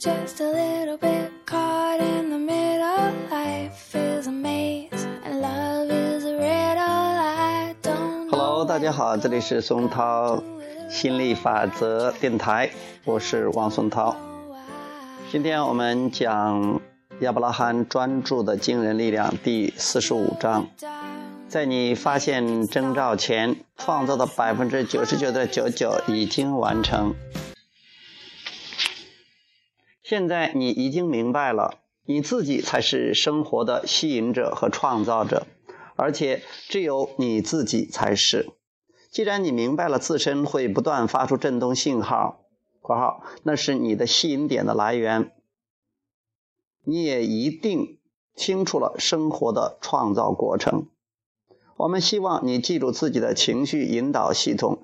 just a little bit caught in the middle. Life is a maze and love is a riddle. I don't. Hello，大家好，这里是松涛心理法则电台，我是王松涛。今天我们讲亚伯拉罕专注的惊人力量第四十五章。在你发现征兆前，创造的百分之九十九点九九已经完成。现在你已经明白了，你自己才是生活的吸引者和创造者，而且只有你自己才是。既然你明白了自身会不断发出振动信号（括号那是你的吸引点的来源），你也一定清楚了生活的创造过程。我们希望你记住自己的情绪引导系统，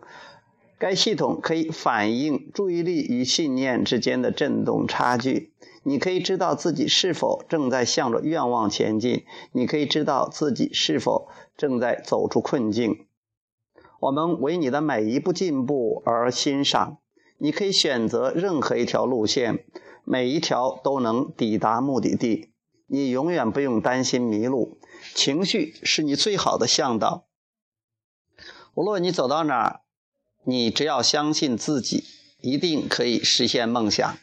该系统可以反映注意力与信念之间的振动差距。你可以知道自己是否正在向着愿望前进，你可以知道自己是否正在走出困境。我们为你的每一步进步而欣赏。你可以选择任何一条路线，每一条都能抵达目的地。你永远不用担心迷路。情绪是你最好的向导。无论你走到哪儿，你只要相信自己，一定可以实现梦想。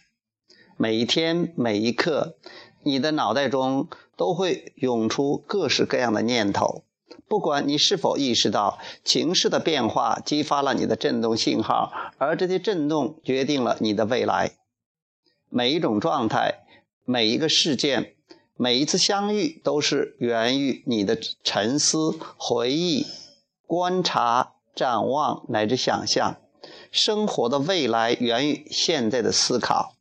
每一天，每一刻，你的脑袋中都会涌出各式各样的念头。不管你是否意识到，情势的变化激发了你的振动信号，而这些振动决定了你的未来。每一种状态，每一个事件。每一次相遇都是源于你的沉思、回忆、观察、展望乃至想象。生活的未来源于现在的思考。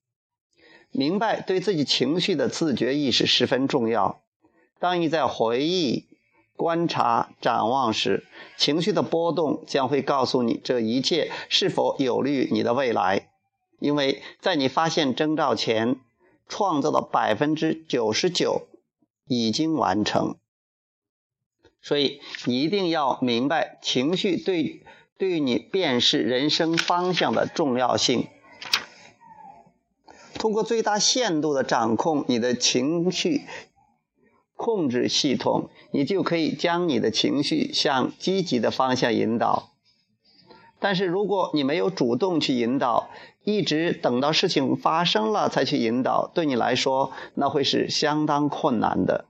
明白对自己情绪的自觉意识十分重要。当你在回忆、观察、展望时，情绪的波动将会告诉你这一切是否有利于你的未来。因为在你发现征兆前，创造的百分之九十九已经完成，所以你一定要明白情绪对对你辨识人生方向的重要性。通过最大限度的掌控你的情绪控制系统，你就可以将你的情绪向积极的方向引导。但是如果你没有主动去引导，一直等到事情发生了才去引导，对你来说那会是相当困难的。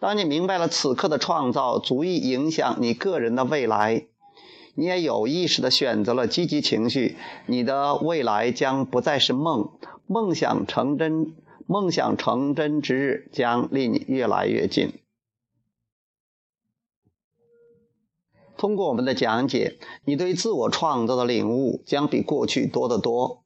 当你明白了此刻的创造足以影响你个人的未来，你也有意识的选择了积极情绪，你的未来将不再是梦，梦想成真，梦想成真之日将离你越来越近。通过我们的讲解，你对自我创造的领悟将比过去多得多。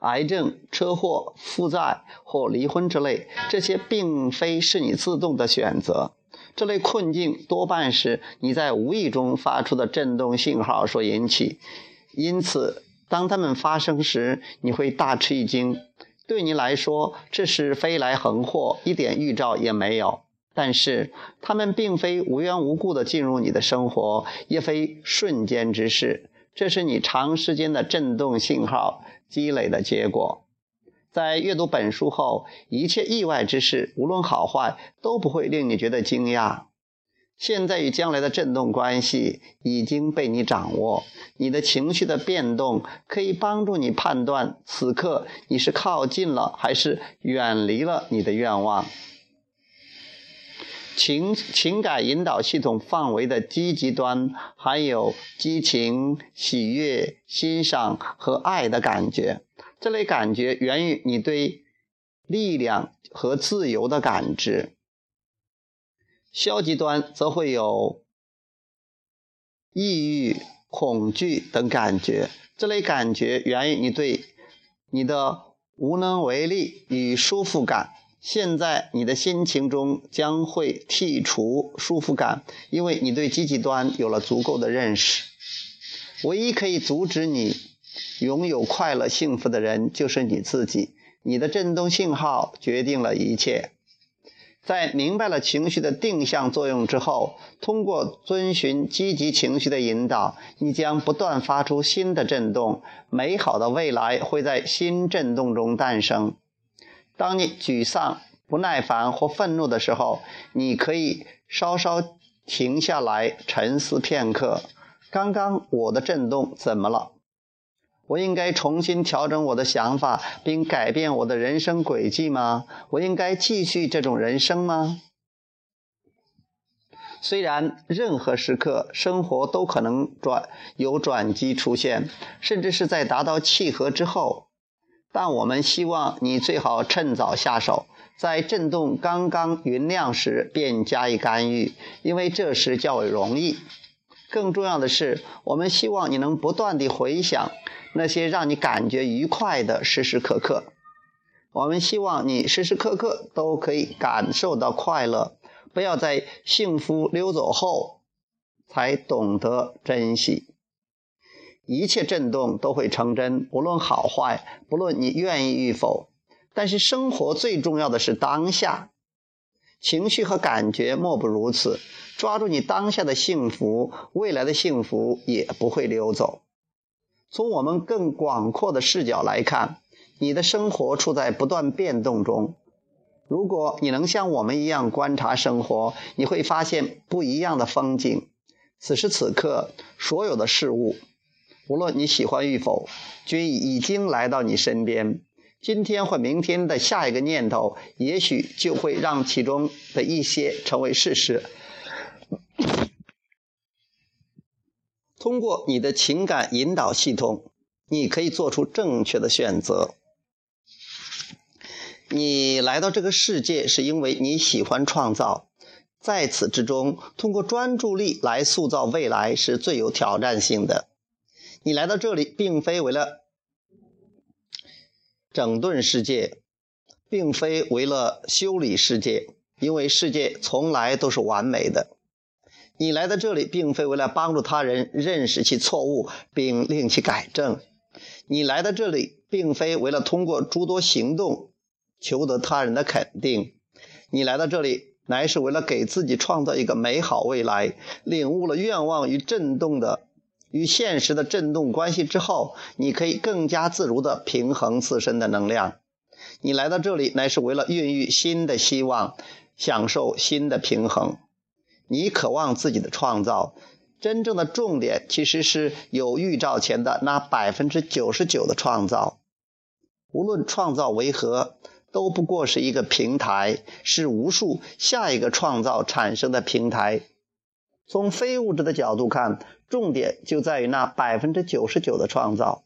癌症、车祸、负债或离婚之类，这些并非是你自动的选择。这类困境多半是你在无意中发出的震动信号所引起，因此，当它们发生时，你会大吃一惊。对你来说，这是飞来横祸，一点预兆也没有。但是，他们并非无缘无故的进入你的生活，也非瞬间之事。这是你长时间的振动信号积累的结果。在阅读本书后，一切意外之事，无论好坏，都不会令你觉得惊讶。现在与将来的振动关系已经被你掌握，你的情绪的变动可以帮助你判断此刻你是靠近了还是远离了你的愿望。情情感引导系统范围的积极端含有激情、喜悦、欣赏和爱的感觉。这类感觉源于你对力量和自由的感知。消极端则会有抑郁、恐惧等感觉。这类感觉源于你对你的无能为力与舒服感。现在你的心情中将会剔除舒服感，因为你对积极端有了足够的认识。唯一可以阻止你拥有快乐幸福的人就是你自己。你的振动信号决定了一切。在明白了情绪的定向作用之后，通过遵循积极情绪的引导，你将不断发出新的震动，美好的未来会在新震动中诞生。当你沮丧、不耐烦或愤怒的时候，你可以稍稍停下来沉思片刻：刚刚我的震动怎么了？我应该重新调整我的想法，并改变我的人生轨迹吗？我应该继续这种人生吗？虽然任何时刻生活都可能转有转机出现，甚至是在达到契合之后，但我们希望你最好趁早下手，在震动刚刚匀亮时便加以干预，因为这时较为容易。更重要的是，我们希望你能不断地回想。那些让你感觉愉快的时时刻刻，我们希望你时时刻刻都可以感受到快乐，不要在幸福溜走后才懂得珍惜。一切震动都会成真，不论好坏，不论你愿意与否。但是生活最重要的是当下，情绪和感觉莫不如此。抓住你当下的幸福，未来的幸福也不会溜走。从我们更广阔的视角来看，你的生活处在不断变动中。如果你能像我们一样观察生活，你会发现不一样的风景。此时此刻，所有的事物，无论你喜欢与否，均已经来到你身边。今天或明天的下一个念头，也许就会让其中的一些成为事实。通过你的情感引导系统，你可以做出正确的选择。你来到这个世界是因为你喜欢创造，在此之中，通过专注力来塑造未来是最有挑战性的。你来到这里并非为了整顿世界，并非为了修理世界，因为世界从来都是完美的。你来到这里，并非为了帮助他人认识其错误并令其改正。你来到这里，并非为了通过诸多行动求得他人的肯定。你来到这里，乃是为了给自己创造一个美好未来。领悟了愿望与震动的与现实的震动关系之后，你可以更加自如地平衡自身的能量。你来到这里，乃是为了孕育新的希望，享受新的平衡。你渴望自己的创造，真正的重点其实是有预兆前的那百分之九十九的创造。无论创造为何，都不过是一个平台，是无数下一个创造产生的平台。从非物质的角度看，重点就在于那百分之九十九的创造。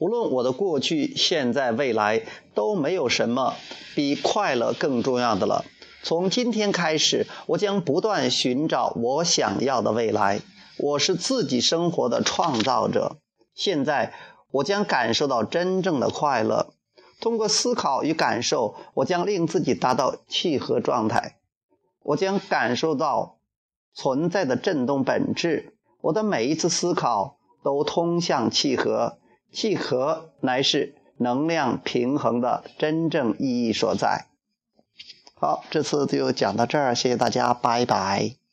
无论我的过去、现在、未来，都没有什么比快乐更重要的了。从今天开始，我将不断寻找我想要的未来。我是自己生活的创造者。现在，我将感受到真正的快乐。通过思考与感受，我将令自己达到契合状态。我将感受到存在的振动本质。我的每一次思考都通向契合。契合乃是能量平衡的真正意义所在。好，这次就讲到这儿，谢谢大家，拜拜。